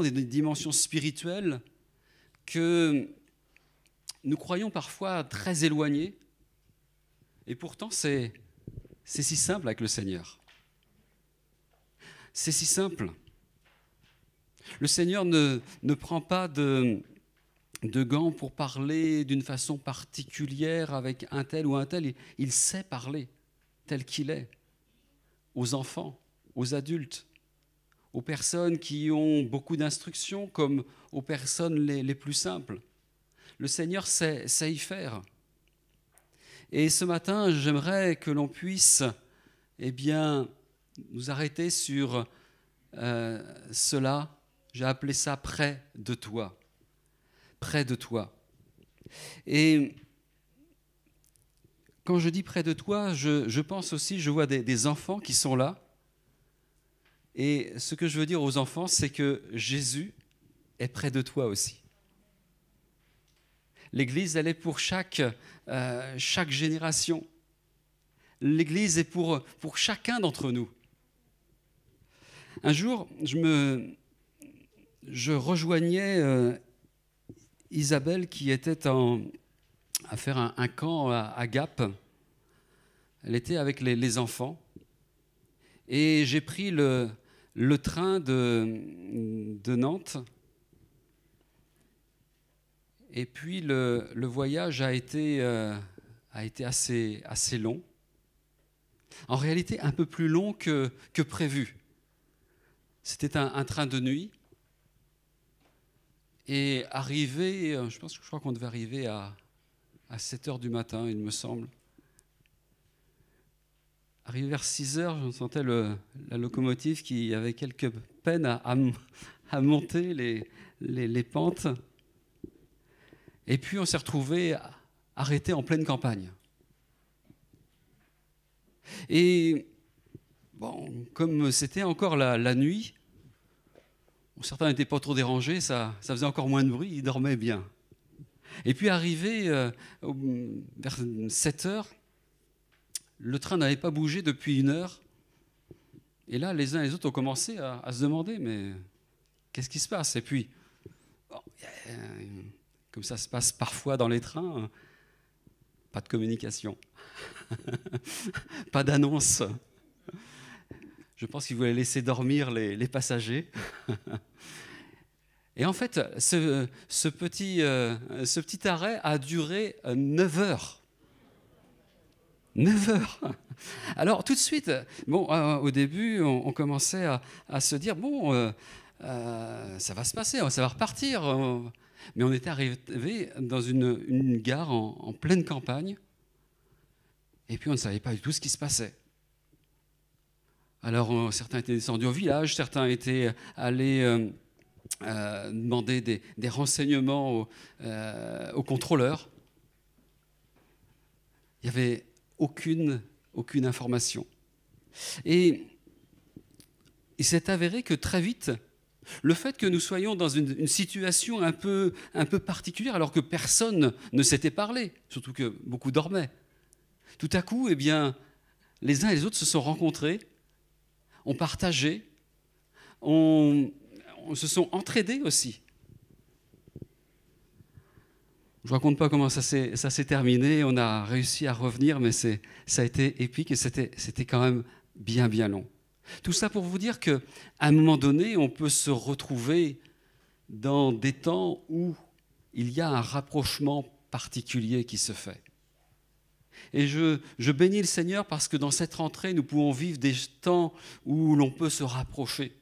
des dimensions spirituelles que nous croyons parfois très éloignées. Et pourtant, c'est si simple avec le Seigneur. C'est si simple. Le Seigneur ne, prend pas de gants pour parler d'une façon particulière avec un tel ou un tel. Il sait parler tel qu'il est aux enfants, aux adultes, aux personnes qui ont beaucoup d'instructions comme aux personnes les, plus simples. Le Seigneur sait, y faire. Et ce matin, j'aimerais que l'on puisse eh bien, nous arrêter sur euh, cela. J'ai appelé ça près de toi. Près de toi. Et quand je dis près de toi, je, pense aussi, je vois des, enfants qui sont là. Et ce que je veux dire aux enfants, c'est que Jésus est près de toi aussi. L'Église, elle est pour chaque, euh, chaque génération. L'Église est pour, pour chacun d'entre nous. Un jour, je, me, je rejoignais euh, Isabelle qui était en, à faire un, camp à, Gap. Elle était avec les, enfants. Et j'ai pris le, le train de, Nantes. Et puis le, voyage a été, euh, assez, long. En réalité, un peu plus long que, prévu. C'était un, train de nuit. Et arrivé, je pense je crois qu'on devait arriver à, à 7 heures du matin, il me semble. Arrivé vers 6 heures, je sentais la locomotive qui avait quelques peines à, monter les, pentes. Et puis on s'est retrouvé arrêté en pleine campagne. Et bon, comme c'était encore la, nuit, certains n'étaient pas trop dérangés, ça, ça faisait encore moins de bruit, ils dormaient bien. Et puis arrivé euh, vers 7 heures, le train n'avait pas bougé depuis une heure. Et là, les uns et les autres ont commencé à, se demander, mais qu'est-ce qui se passe? Et puis, comme ça se passe parfois dans les trains, pas de communication, pas d'annonce. Je pense qu'ils voulaient laisser dormir les, passagers. Et en fait, ce, petit, euh, ce petit arrêt a duré 9 euh, heures. 9 heures. Alors tout de suite, bon, euh, au début, on, commençait à, se dire bon, ça va se passer, ça va repartir. Mais on était arrivé dans une, gare en, pleine campagne, et puis on ne savait pas du tout ce qui se passait. Alors certains étaient descendus au village, certains étaient allés euh, demander des, renseignements euh, aux, contrôleurs. Il n'y avait aucune, aucune information. Et il s'est avéré que très vite, le fait que nous soyons dans une, situation un peu, un peu particulière, alors que personne ne s'était parlé, surtout que beaucoup dormaient, tout à coup, eh bien, les uns et les autres se sont rencontrés, ont partagé, ont, se sont entraidés aussi. Je ne raconte pas comment ça s'est terminé, on a réussi à revenir, mais ça a été épique et c'était quand même bien, bien long. Tout ça pour vous dire qu'à un moment donné, on peut se retrouver dans des temps où il y a un rapprochement particulier qui se fait. Et je, je bénis le Seigneur parce que dans cette rentrée, nous pouvons vivre des temps où l'on peut se rapprocher.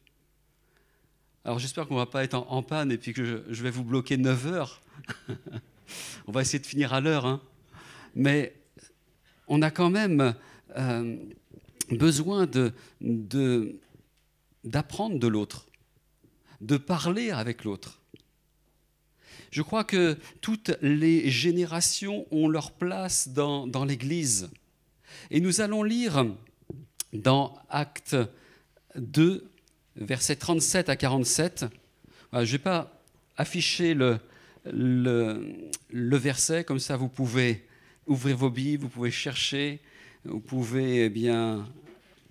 Alors j'espère qu'on ne va pas être en, panne et puis que je, vais vous bloquer 9 heures. on va essayer de finir à l'heure. Hein. Mais on a quand même euh, besoin d'apprendre de, de l'autre, de parler avec l'autre. Je crois que toutes les générations ont leur place dans, dans l'Église. Et nous allons lire dans Acte 2, versets 37 à 47. Je ne vais pas afficher le, le, verset, comme ça vous pouvez ouvrir vos Bibles, vous pouvez chercher, vous pouvez eh bien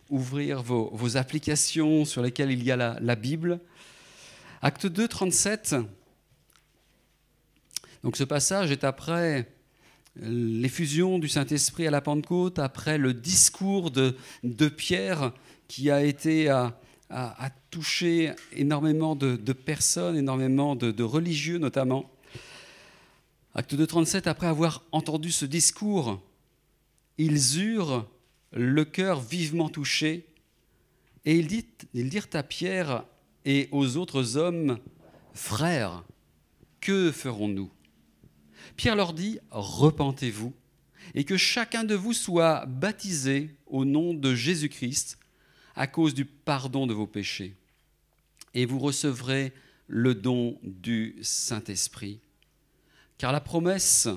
ouvrir vos, applications sur lesquelles il y a la, Bible. Acte 2, 37. Donc ce passage est après l'effusion du Saint-Esprit à la Pentecôte, après le discours de, Pierre qui a été à, a, touché énormément de, personnes, énormément de, religieux notamment. Acte 2, 37, après avoir entendu ce discours, ils eurent le cœur vivement touché et ils dirent à Pierre et aux autres hommes, Frères, que ferons-nous? Pierre leur dit, Repentez-vous et que chacun de vous soit baptisé au nom de Jésus-Christ à cause du pardon de vos péchés. Et vous recevrez le don du Saint-Esprit. Car la promesse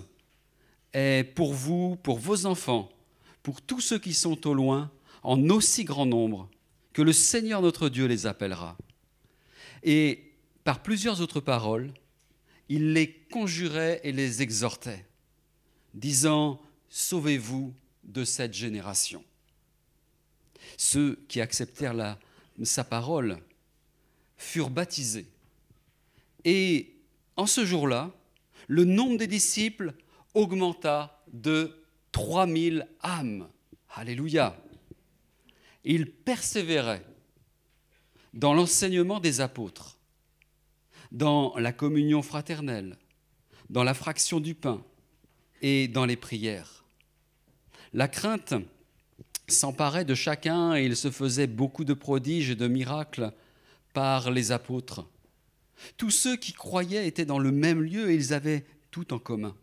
est pour vous, pour vos enfants, pour tous ceux qui sont au loin, en aussi grand nombre, que le Seigneur notre Dieu les appellera. Et par plusieurs autres paroles, il les conjurait et les exhortait, disant, Sauvez-vous de cette génération. Ceux qui acceptèrent sa parole furent baptisés. Et en ce jour-là, le nombre des disciples augmenta de 3000 âmes. Alléluia. Ils persévéraient dans l'enseignement des apôtres, dans la communion fraternelle, dans la fraction du pain et dans les prières. La crainte s'emparait de chacun et il se faisait beaucoup de prodiges et de miracles par les apôtres. Tous ceux qui croyaient étaient dans le même lieu et ils avaient tout en commun.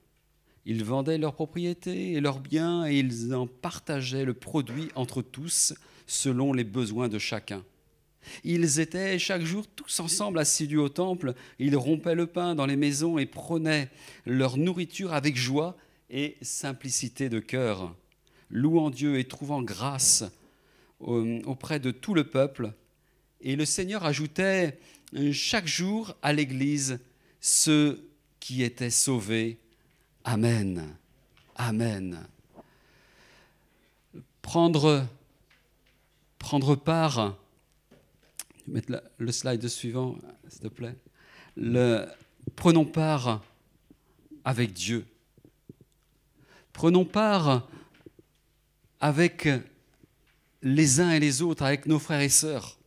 Ils vendaient leurs propriétés et leurs biens et ils en partageaient le produit entre tous selon les besoins de chacun. Ils étaient chaque jour tous ensemble assidus au temple, ils rompaient le pain dans les maisons et prenaient leur nourriture avec joie et simplicité de cœur louant Dieu et trouvant grâce auprès de tout le peuple. Et le Seigneur ajoutait chaque jour à l'Église ceux qui étaient sauvés. Amen. Amen. Prendre, prendre part, mettre le slide suivant, s'il te plaît. Prenons part avec Dieu. Prenons part avec les uns et les autres, avec nos frères et sœurs.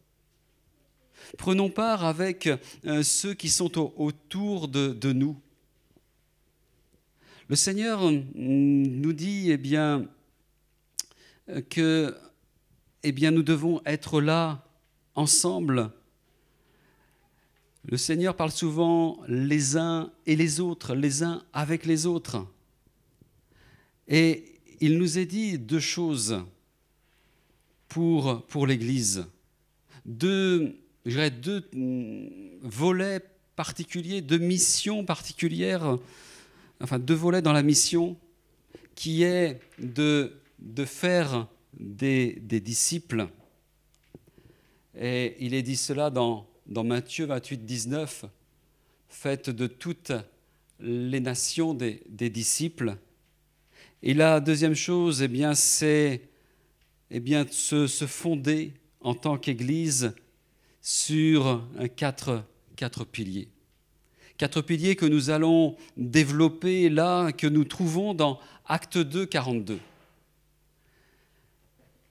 Prenons part avec euh, ceux qui sont autour de, nous. Le Seigneur mm, nous dit eh bien, que eh nous devons être là ensemble. Le Seigneur parle souvent les uns et les autres, les uns avec les autres. Et il nous est dit deux choses pour, pour l'Église. Deux, je deux volets particuliers, deux missions particulières, enfin deux volets dans la mission, qui est de, de faire des, des disciples. Et il est dit cela dans, dans Matthieu 28, 19, faites de toutes les nations des, des disciples et la deuxième chose, eh c'est eh se, se, fonder en tant qu'Église sur quatre, piliers. Quatre piliers que nous allons développer là, que nous trouvons dans Acte 2, 42.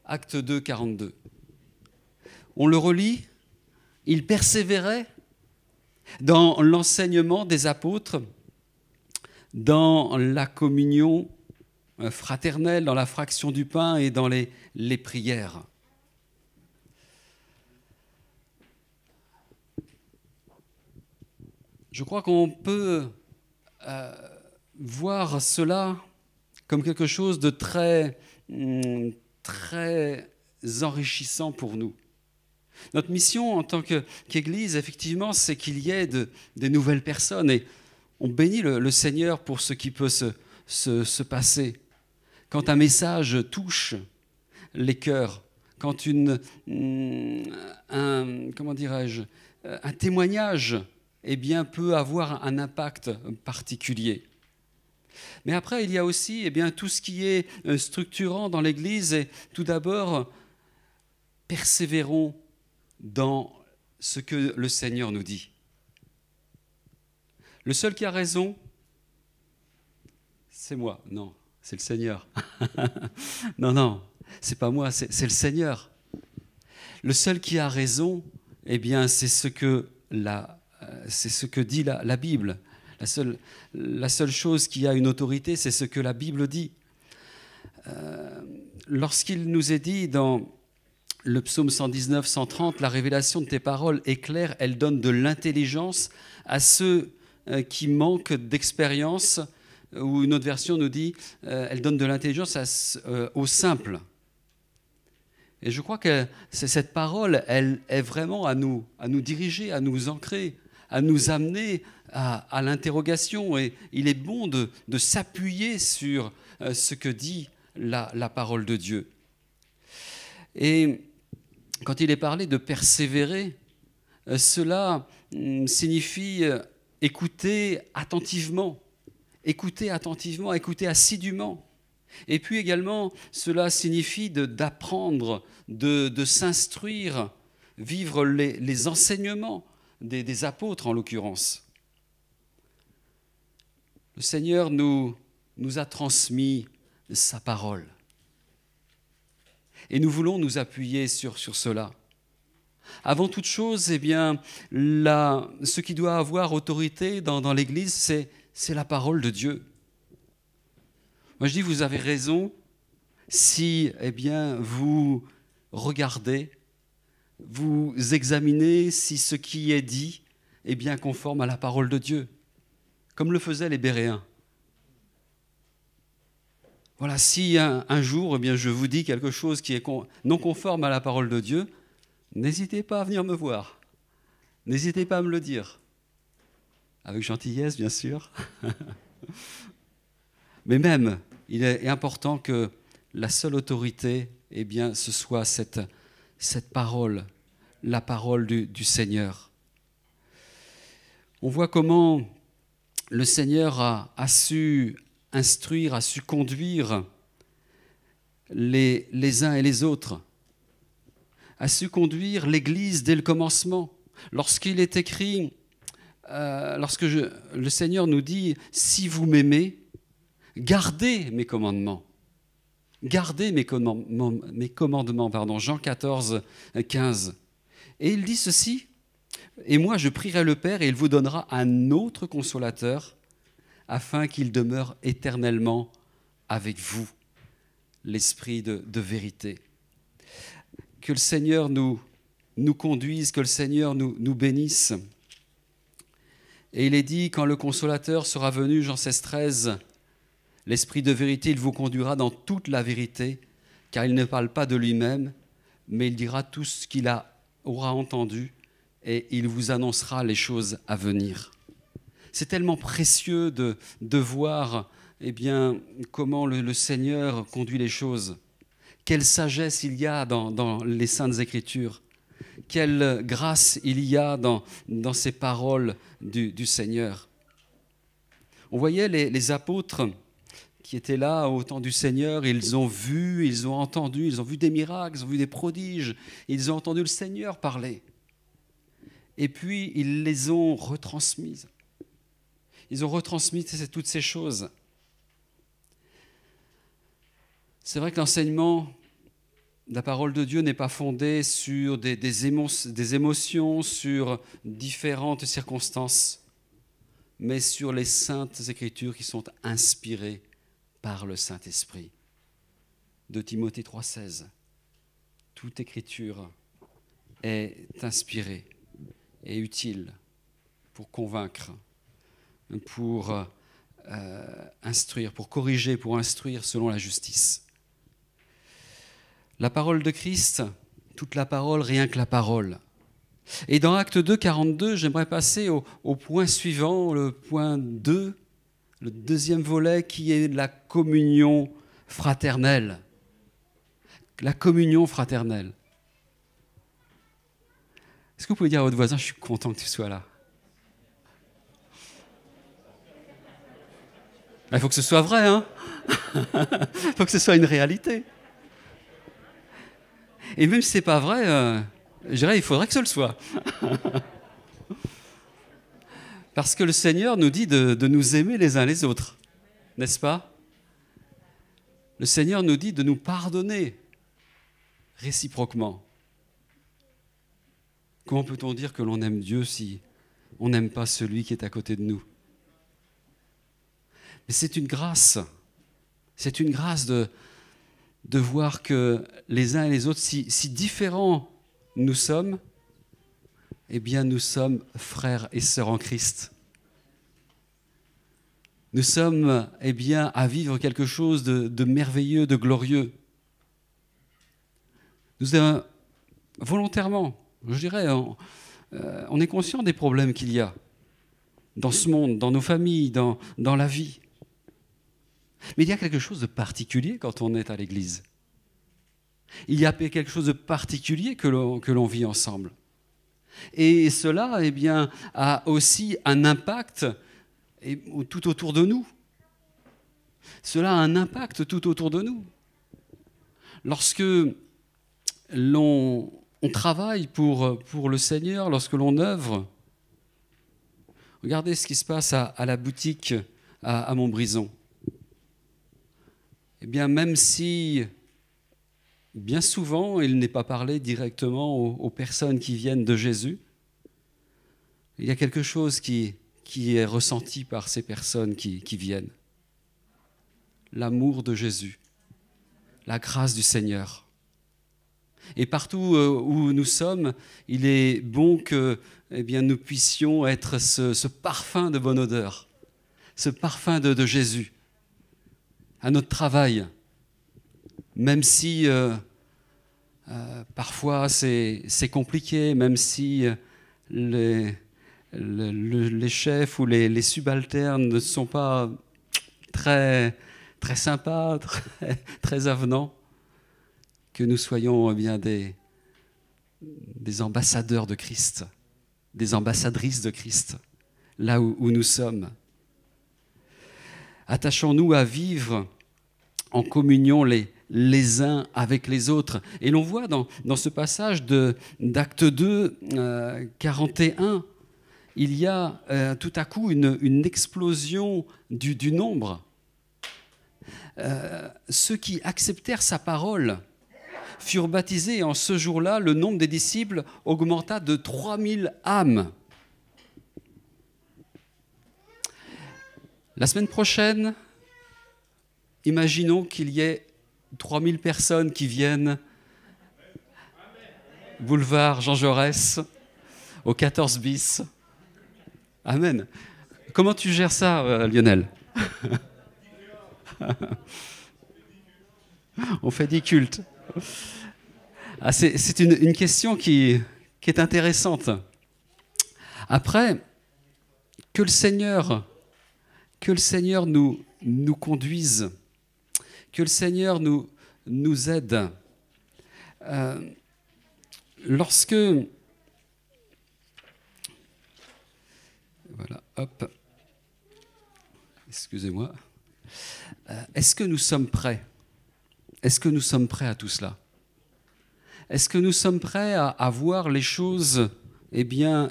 Acte 2, 42. On le relit, il persévérait dans l'enseignement des apôtres, dans la communion euh, fraternelle dans la fraction du pain et dans les prières. Je crois qu'on peut euh, voir cela comme quelque chose de très, mm, très enrichissant pour nous. Notre mission en tant qu'Église, effectivement, c'est qu'il y ait de, des nouvelles personnes et on bénit le, Seigneur pour ce qui peut se, se, se passer quand un message touche les cœurs, quand une, mm, un, comment dirais-je, un témoignage eh bien, peut avoir un impact particulier. Mais après, il y a aussi eh bien, tout ce qui est euh, structurant dans l'Église. Et tout d'abord, persévérons dans ce que le Seigneur nous dit. Le seul qui a raison, c'est moi. Non, c'est le Seigneur. non, non, c'est pas moi, c'est le Seigneur. Le seul qui a raison, eh bien, c'est ce que la, c'est ce que dit la, Bible. La seule, chose qui a une autorité, c'est ce que la Bible dit. Euh, lorsqu'il nous est dit dans le psaume 119, 130, la révélation de tes paroles est claire, elle donne de l'intelligence à ceux euh, qui manquent d'expérience, ou une autre version nous dit, euh, elle donne de l'intelligence aux simples. Et je crois que cette parole, elle est vraiment à nous, à nous diriger, à nous ancrer, à nous amener à, l'interrogation. Et il est bon de, s'appuyer sur euh, ce que dit la, parole de Dieu. Et quand il est parlé de persévérer, euh, cela hum, signifie euh, écouter attentivement, écouter attentivement, écouter assidûment. Et puis également, cela signifie d'apprendre, de, s'instruire, vivre les, enseignements des, apôtres en l'occurrence. Le Seigneur nous, nous a transmis sa parole. Et nous voulons nous appuyer sur, sur cela. Avant toute chose, eh bien, ce qui doit avoir autorité dans, dans l'Église, c'est la parole de Dieu. Moi, je dis, vous avez raison si eh bien, vous regardez, vous examinez si ce qui est dit est bien conforme à la parole de Dieu, comme le faisaient les Béréens. Voilà, si un, jour, eh bien, je vous dis quelque chose qui est non conforme à la parole de Dieu, n'hésitez pas à venir me voir. N'hésitez pas à me le dire. Avec gentillesse, bien sûr. Mais même, il est important que la seule autorité, eh bien, ce soit cette, cette parole, la parole du, Seigneur. On voit comment le Seigneur a, su instruire, a su conduire les, uns et les autres, a su conduire l'Église dès le commencement. Lorsqu'il est écrit, euh, lorsque le Seigneur nous dit, si vous m'aimez, Gardez mes commandements. Gardez mes commandements, pardon, Jean 14, 15. Et il dit ceci, et moi je prierai le Père et il vous donnera un autre consolateur afin qu'il demeure éternellement avec vous, l'Esprit de, vérité. Que le Seigneur nous, nous conduise, que le Seigneur nous, nous bénisse. Et il est dit, quand le consolateur sera venu, Jean 16, 13, L'Esprit de vérité, il vous conduira dans toute la vérité, car il ne parle pas de lui-même, mais il dira tout ce qu'il aura entendu et il vous annoncera les choses à venir. C'est tellement précieux de, de voir eh bien, comment le, Seigneur conduit les choses. Quelle sagesse il y a dans, les saintes écritures. Quelle grâce il y a dans, dans ces paroles du, Seigneur. On voyait les apôtres qui étaient là au temps du Seigneur, ils ont vu, ils ont entendu, ils ont vu des miracles, ils ont vu des prodiges, ils ont entendu le Seigneur parler. Et puis, ils les ont retransmises. Ils ont retransmis toutes ces choses. C'est vrai que l'enseignement de la parole de Dieu n'est pas fondé sur des, des, émotions, sur différentes circonstances, mais sur les saintes écritures qui sont inspirées par le Saint-Esprit. De Timothée 3,16. Toute écriture est inspirée et utile pour convaincre, pour euh, instruire, pour corriger, pour instruire selon la justice. La parole de Christ, toute la parole, rien que la parole. Et dans Acte 2, 42, j'aimerais passer au, au, point suivant, le point 2, le deuxième volet qui est la communion fraternelle. La communion fraternelle. Est-ce que vous pouvez dire à votre voisin, je suis content que tu sois là? Il faut que ce soit vrai, hein? Il faut que ce soit une réalité. Et même si ce n'est pas vrai, euh, je dirais, il faudrait que ce le soit. Parce que le Seigneur nous dit de, nous aimer les uns les autres, n'est-ce pas? Le Seigneur nous dit de nous pardonner réciproquement. Comment peut-on dire que l'on aime Dieu si on n'aime pas celui qui est à côté de nous? Mais c'est une grâce. C'est une grâce de, voir que les uns et les autres, si différents nous sommes, eh bien nous sommes frères et sœurs en Christ. Nous sommes eh bien à vivre quelque chose de, merveilleux, de glorieux. Nous avons volontairement, je dirais, on, euh, on est conscient des problèmes qu'il y a dans ce monde, dans nos familles, dans la vie. Mais il y a quelque chose de particulier quand on est à l'église. Il y a quelque chose de particulier que l'on vit ensemble. Et cela eh bien, a aussi un impact tout autour de nous. Cela a un impact tout autour de nous. Lorsque l'on travaille pour, pour le Seigneur, lorsque l'on œuvre, regardez ce qui se passe à, la boutique à, à Montbrison. Eh bien, même si bien souvent il n'est pas parlé directement aux, personnes qui viennent de Jésus, il y a quelque chose qui, est ressenti par ces personnes qui, viennent. L'amour de Jésus, la grâce du Seigneur. Et partout euh, où nous sommes, il est bon que eh bien, nous puissions être ce, parfum de bonne odeur, ce parfum de Jésus à notre travail, même si euh, euh, parfois c'est compliqué, même si les, les, chefs ou les, subalternes ne sont pas très, très sympas, très, très avenants, que nous soyons eh bien des, des ambassadeurs de Christ, des ambassadrices de Christ, là où nous sommes. Attachons-nous à vivre en communion les, les uns avec les autres. Et l'on voit dans, ce passage d'Acte 2, euh, 41, il y a euh, tout à coup une, une explosion du, du nombre. Euh, ceux qui acceptèrent sa parole furent baptisés et en ce jour-là, le nombre des disciples augmenta de 3000 âmes. La semaine prochaine, imaginons qu'il y ait 3000 personnes qui viennent boulevard Jean Jaurès au 14 bis. Amen. Comment tu gères ça, euh, Lionel? On fait des cultes. Ah, C'est une, question qui, qui est intéressante. Après, que le Seigneur que le Seigneur nous conduise, que le Seigneur nous, aide. Euh, lorsque... Voilà, hop. Excusez-moi. Euh, Est-ce que nous sommes prêts? Est-ce que nous sommes prêts à tout cela? Est-ce que nous sommes prêts à, voir les choses eh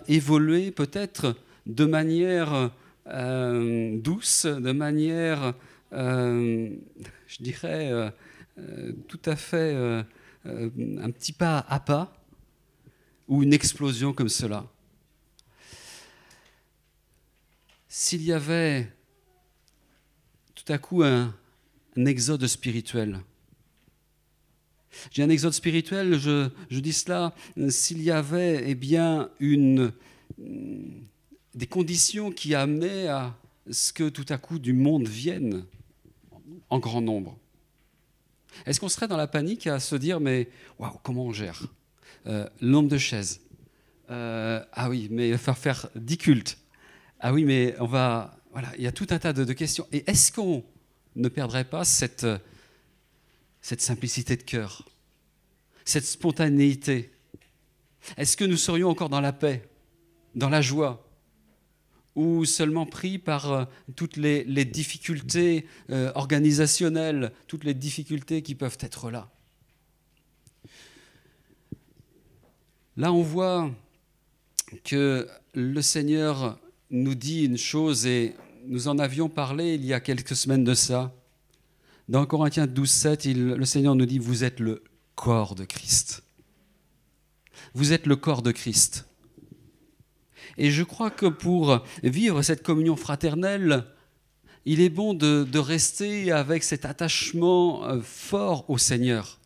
évoluer peut-être de manière euh, douce, de manière, je dirais, euh, tout à fait euh, un petit pas à pas, ou une explosion comme cela. S'il y avait tout à coup un, un exode spirituel, j'ai un exode spirituel, je, je dis cela, s'il y avait eh bien une des conditions qui amenaient à ce que tout à coup du monde vienne en grand nombre. Est-ce qu'on serait dans la panique à se dire mais waouh comment on gère? Euh, nombre de chaises. Euh, ah oui mais il faire 10 cultes. Ah oui mais on va voilà il y a tout un tas de, de questions. Et est-ce qu'on ne perdrait pas cette cette simplicité de cœur? Cette spontanéité? Est-ce que nous serions encore dans la paix dans la joie? Ou seulement pris par euh, toutes les, difficultés euh, organisationnelles, toutes les difficultés qui peuvent être là. Là, on voit que le Seigneur nous dit une chose, et nous en avions parlé il y a quelques semaines de ça. Dans Corinthiens 12, 7, le Seigneur nous dit, vous êtes le corps de Christ. Vous êtes le corps de Christ. Et je crois que pour vivre cette communion fraternelle, il est bon de, rester avec cet attachement euh, fort au Seigneur.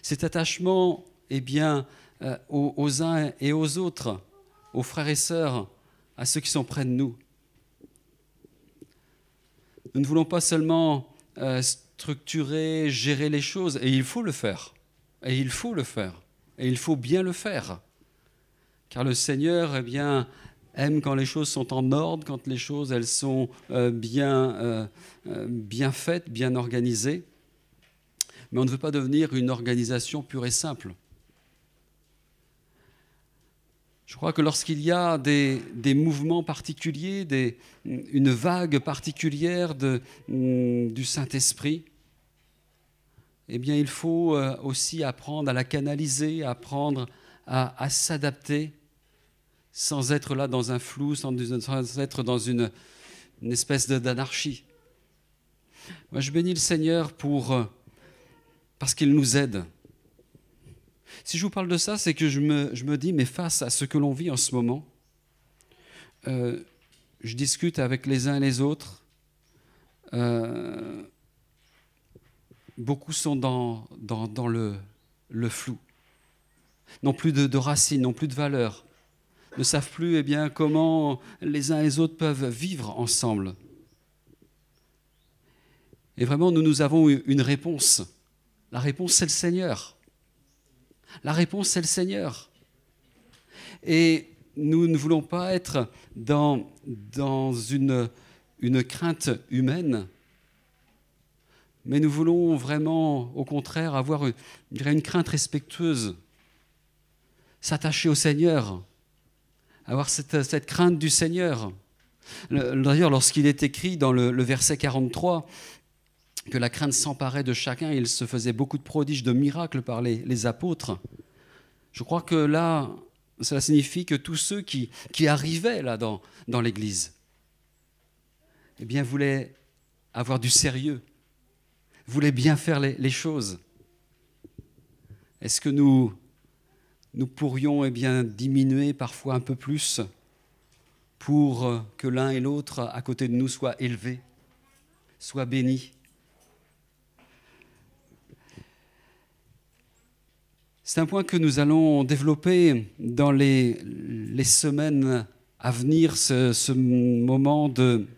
Cet attachement, eh bien, euh, aux, uns et aux autres, aux frères et sœurs, à ceux qui sont près de nous. Nous ne voulons pas seulement euh, structurer, gérer les choses, et il faut le faire. Et il faut le faire. Et il faut bien le faire. Car le Seigneur, eh aime quand les choses sont en ordre, quand les choses elles sont euh, bien, euh, bien faites, bien organisées. Mais on ne veut pas devenir une organisation pure et simple. Je crois que lorsqu'il y a des, mouvements particuliers, une vague particulière mm, du Saint-Esprit, eh bien, il faut euh, aussi apprendre à la canaliser, apprendre à, s'adapter, sans être là dans un flou, sans, être dans une, une espèce d'anarchie. Moi, je bénis le Seigneur pour, euh, parce qu'il nous aide. Si je vous parle de ça, c'est que je me, dis, mais face à ce que l'on vit en ce moment, euh, je discute avec les uns et les autres. Euh, beaucoup sont dans, le, le, flou, n'ont plus de, racines, n'ont plus de valeurs, ne savent plus eh bien, comment les uns et les autres peuvent vivre ensemble. Et vraiment, nous, nous avons une réponse. La réponse, c'est le Seigneur. La réponse, c'est le Seigneur. Et nous ne voulons pas être dans, une, crainte humaine, mais nous voulons vraiment, au contraire, avoir une crainte respectueuse, s'attacher au Seigneur, avoir cette, crainte du Seigneur. D'ailleurs, lorsqu'il est écrit dans le, verset 43, que la crainte s'emparait de chacun, il se faisait beaucoup de prodiges, de miracles par les, apôtres. Je crois que là, cela signifie que tous ceux qui, arrivaient là dans, dans l'Église, eh bien, voulaient avoir du sérieux, voulaient bien faire les, choses. Est-ce que nous, nous pourrions eh bien, diminuer parfois un peu plus pour que l'un et l'autre à côté de nous soient élevés, soient bénis. C'est un point que nous allons développer dans les, semaines à venir, ce, moment de,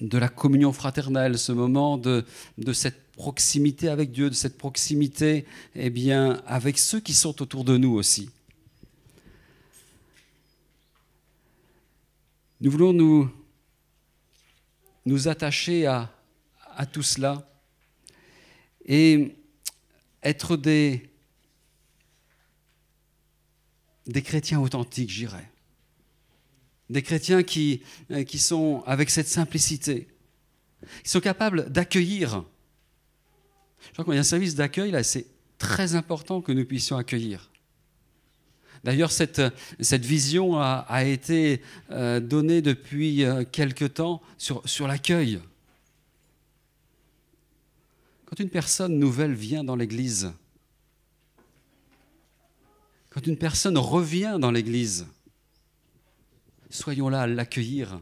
de, la communion fraternelle, ce moment de, de, cette proximité avec Dieu, de cette proximité eh bien, avec ceux qui sont autour de nous aussi. Nous voulons nous, nous attacher à, à tout cela et être des, des chrétiens authentiques, j'irais. Des chrétiens qui, qui sont avec cette simplicité, qui sont capables d'accueillir. Je crois y a un service d'accueil, là, c'est très important que nous puissions accueillir. D'ailleurs, cette, vision a, été euh, donnée depuis euh, quelque temps sur l'accueil. Quand une personne nouvelle vient dans l'Église, quand une personne revient dans l'Église, soyons là à l'accueillir.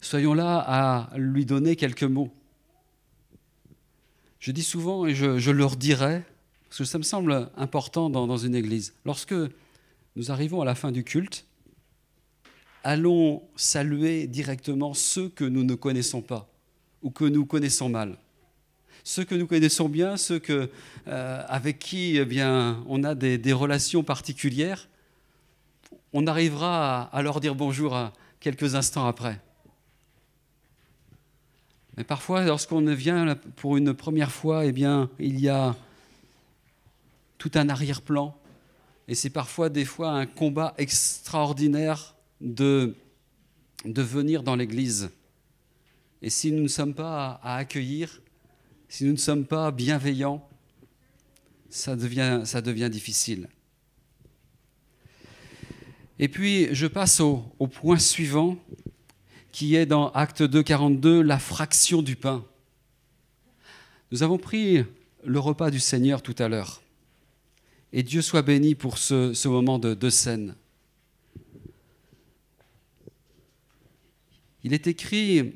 Soyons là à lui donner quelques mots. Je dis souvent, et je, leur dirai, parce que ça me semble important dans, une église, lorsque nous arrivons à la fin du culte, allons saluer directement ceux que nous ne connaissons pas ou que nous connaissons mal. Ceux que nous connaissons bien, ceux euh, avec qui eh on a des, relations particulières, on arrivera à, leur dire bonjour quelques instants après. Mais parfois, lorsqu'on vient pour une première fois, eh bien, il y a tout un arrière-plan. Et c'est parfois des fois un combat extraordinaire de, de venir dans l'Église. Et si nous ne sommes pas à accueillir, si nous ne sommes pas bienveillants, ça devient, ça devient difficile. Et puis, je passe au, au point suivant, qui est dans Acte 2, 42, la fraction du pain. Nous avons pris le repas du Seigneur tout à l'heure. Et Dieu soit béni pour ce, moment de, de scène. Il est écrit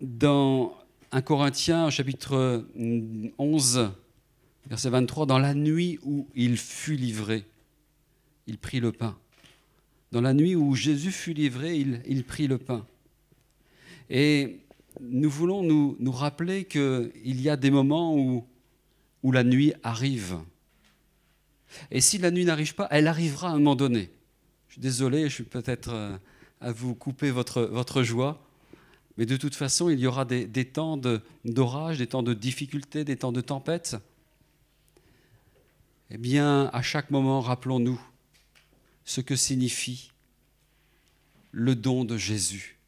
dans 1 Corinthiens chapitre 11, verset 23, dans la nuit où il fut livré, il prit le pain. Dans la nuit où Jésus fut livré, il, prit le pain. Et nous voulons nous, rappeler qu'il y a des moments où, la nuit arrive. Et si la nuit n'arrive pas, elle arrivera à un moment donné. Je suis désolé, je suis peut-être euh, à vous couper votre, joie, mais de toute façon, il y aura des, temps d'orage, des temps de difficulté, des temps de tempête. Eh bien, à chaque moment, rappelons-nous ce que signifie le don de Jésus.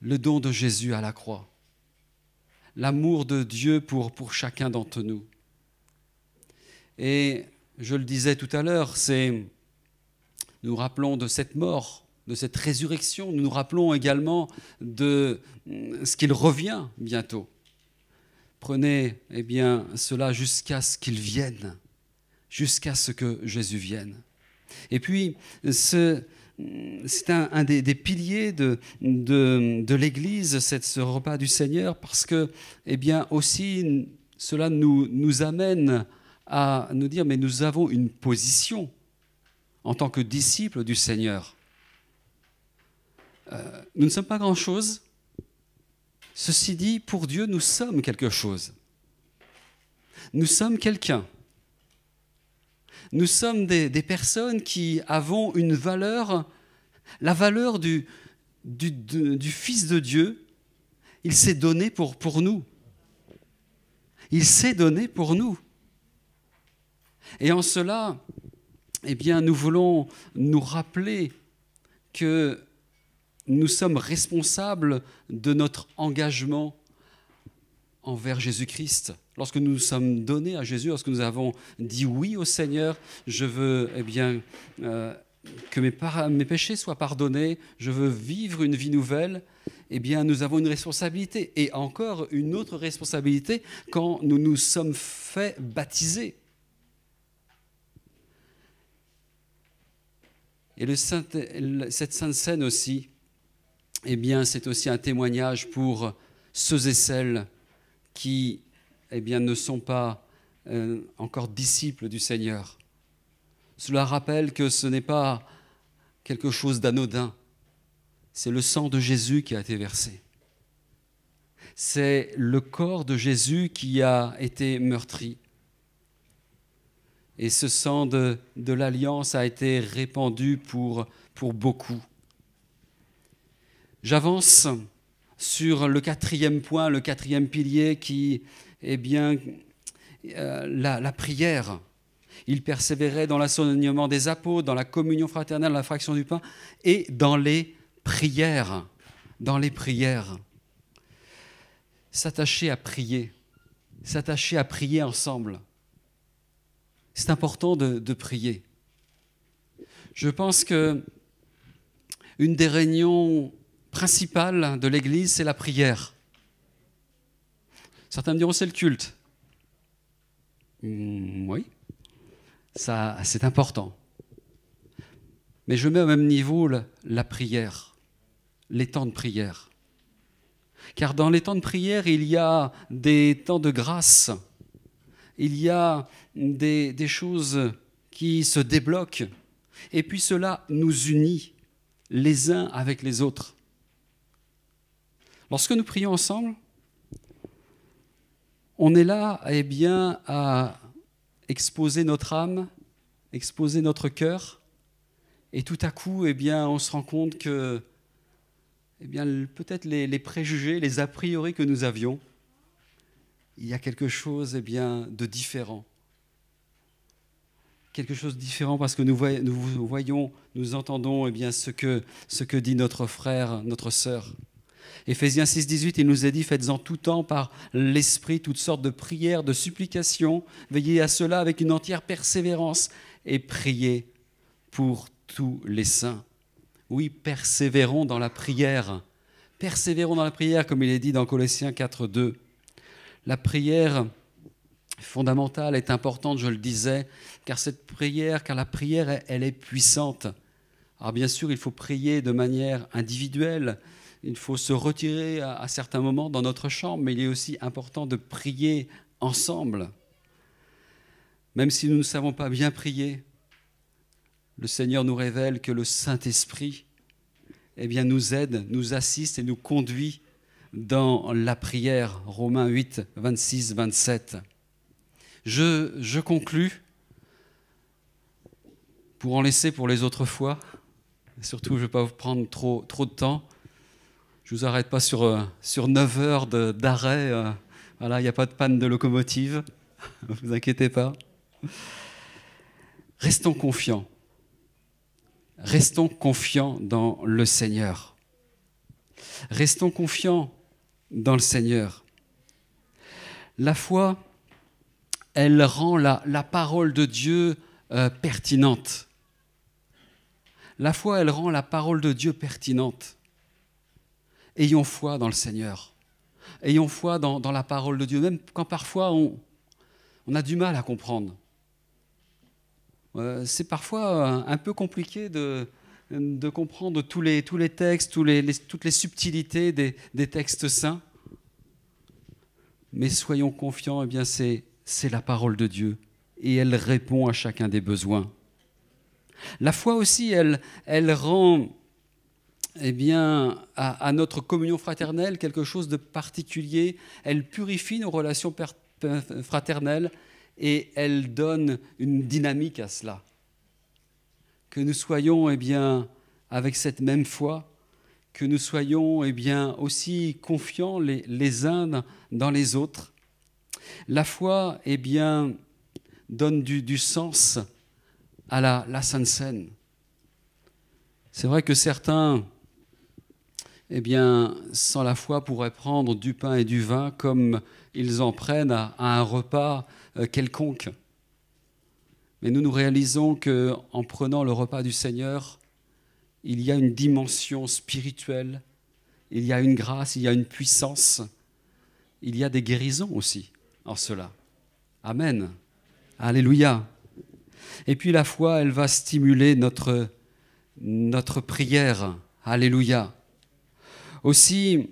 Le don de Jésus à la croix. L'amour de Dieu pour, chacun d'entre nous. Et je le disais tout à l'heure, c'est nous rappelons de cette mort, de cette résurrection, nous nous rappelons également de ce qu'il revient bientôt. Prenez eh bien, cela jusqu'à ce qu'il vienne, jusqu'à ce que Jésus vienne. Et puis, c'est un, des, piliers de, l'Église, ce repas du Seigneur, parce que, eh bien, aussi, cela nous, nous amène à nous dire, mais nous avons une position en tant que disciples du Seigneur. Euh, nous ne sommes pas grand-chose. Ceci dit, pour Dieu, nous sommes quelque chose. Nous sommes quelqu'un. Nous sommes des, personnes qui avons une valeur, la valeur du, Fils de Dieu. Il s'est donné pour, nous. Il s'est donné pour nous. Et en cela, eh nous voulons nous rappeler que nous sommes responsables de notre engagement envers Jésus-Christ. Lorsque nous nous sommes donnés à Jésus, lorsque nous avons dit oui au Seigneur, je veux eh bien, euh, que mes, péchés soient pardonnés, je veux vivre une vie nouvelle, eh bien, nous avons une responsabilité. Et encore une autre responsabilité quand nous nous sommes fait baptiser. Et cette Sainte Seine aussi, eh bien, c'est aussi un témoignage pour ceux et celles qui eh bien, ne sont pas euh, encore disciples du Seigneur. Cela rappelle que ce n'est pas quelque chose d'anodin, c'est le sang de Jésus qui a été versé. C'est le corps de Jésus qui a été meurtri. Et ce sang de, de l'alliance a été répandu pour, pour beaucoup. J'avance sur le quatrième point, le quatrième pilier qui est bien euh, la, prière. Il persévérait dans l'assaisonnement des apôtres, dans la communion fraternelle, la fraction du pain et dans les prières. Dans les prières. S'attacher à prier, s'attacher à prier ensemble c'est important de, de, prier. Je pense que une des réunions principales de l'Église, c'est la prière. Certains me diront c'est le culte. Mmh, oui, c'est important. Mais je mets au même niveau la, prière, les temps de prière. Car dans les temps de prière, il y a des temps de grâce, il y a des choses qui se débloquent. Et puis cela nous unit les uns avec les autres. Lorsque nous prions ensemble, on est là eh bien, à exposer notre âme, exposer notre cœur, et tout à coup, eh bien, on se rend compte que eh bien, peut-être les, préjugés, les a priori que nous avions, il y a quelque chose eh bien, de différent quelque chose de différent parce que nous voyons, nous entendons eh bien, ce, que, ce que dit notre frère, notre sœur. Éphésiens 6, 18, il nous a dit Faites en tout temps par l'Esprit toutes sortes de prières, de supplications, veillez à cela avec une entière persévérance et priez pour tous les saints. Oui, persévérons dans la prière. Persévérons dans la prière, comme il est dit dans Colossiens 4, 2. La prière fondamentale est importante, je le disais, car cette prière, car la prière, elle est puissante. Alors bien sûr, il faut prier de manière individuelle, il faut se retirer à, certains moments dans notre chambre, mais il est aussi important de prier ensemble. Même si nous ne savons pas bien prier, le Seigneur nous révèle que le Saint-Esprit eh bien, nous aide, nous assiste et nous conduit dans la prière. Romains 8, 26, 27. Je, je conclus pour en laisser pour les autres fois. Surtout, je ne vais pas vous prendre trop, trop de temps. Je ne vous arrête pas sur, euh, sur 9 heures d'arrêt. Euh, voilà, il n'y a pas de panne de locomotive. Ne vous inquiétez pas. Restons confiants. Restons confiants dans le Seigneur. Restons confiants dans le Seigneur. La foi, elle rend la, la parole de Dieu euh, pertinente. La foi, elle rend la parole de Dieu pertinente. Ayons foi dans le Seigneur. Ayons foi dans, la parole de Dieu, même quand parfois on, a du mal à comprendre. Euh, c'est parfois un peu compliqué de, comprendre tous les, textes, toutes les subtilités des, des, textes saints. Mais soyons confiants, eh bien c'est, c'est la parole de Dieu et elle répond à chacun des besoins. La foi aussi, elle, elle rend eh bien, à, notre communion fraternelle quelque chose de particulier. Elle purifie nos relations fraternelles et elle donne une dynamique à cela. Que nous soyons eh bien, avec cette même foi, que nous soyons eh bien, aussi confiants les, uns dans les autres. La foi eh bien, donne du, du sens à la, la Sainte Seine. C'est vrai que certains, eh bien, sans la foi, pourraient prendre du pain et du vin comme ils en prennent à, un repas euh, quelconque. Mais nous nous réalisons que en prenant le repas du Seigneur, il y a une dimension spirituelle, il y a une grâce, il y a une puissance, il y a des guérisons aussi en cela. Amen. Alléluia. Et puis la foi, elle va stimuler notre, notre prière. Alléluia. Aussi,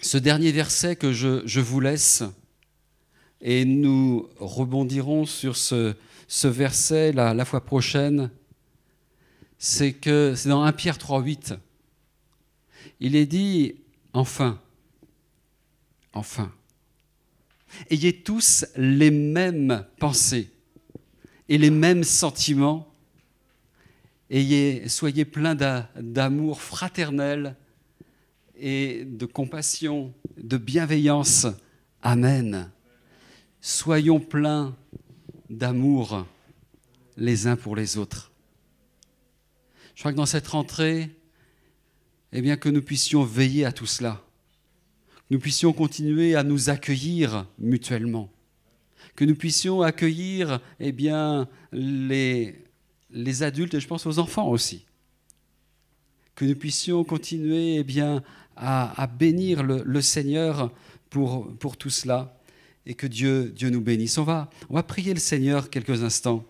ce dernier verset que je, je vous laisse, et nous rebondirons sur ce, ce verset la, fois prochaine. C'est que c'est dans 1 Pierre 3, 8. Il est dit enfin, enfin, ayez tous les mêmes pensées et les mêmes sentiments. Ayez, soyez pleins d'amour fraternel et de compassion, de bienveillance. Amen soyons pleins d'amour les uns pour les autres. Je crois que dans cette rentrée, eh bien que nous puissions veiller à tout cela, nous puissions continuer à nous accueillir mutuellement, que nous puissions accueillir eh bien les, les adultes et je pense aux enfants aussi, que nous puissions continuer eh bien à, bénir le, le Seigneur pour, pour tout cela et que Dieu, Dieu nous bénisse. On va, on va prier le Seigneur quelques instants.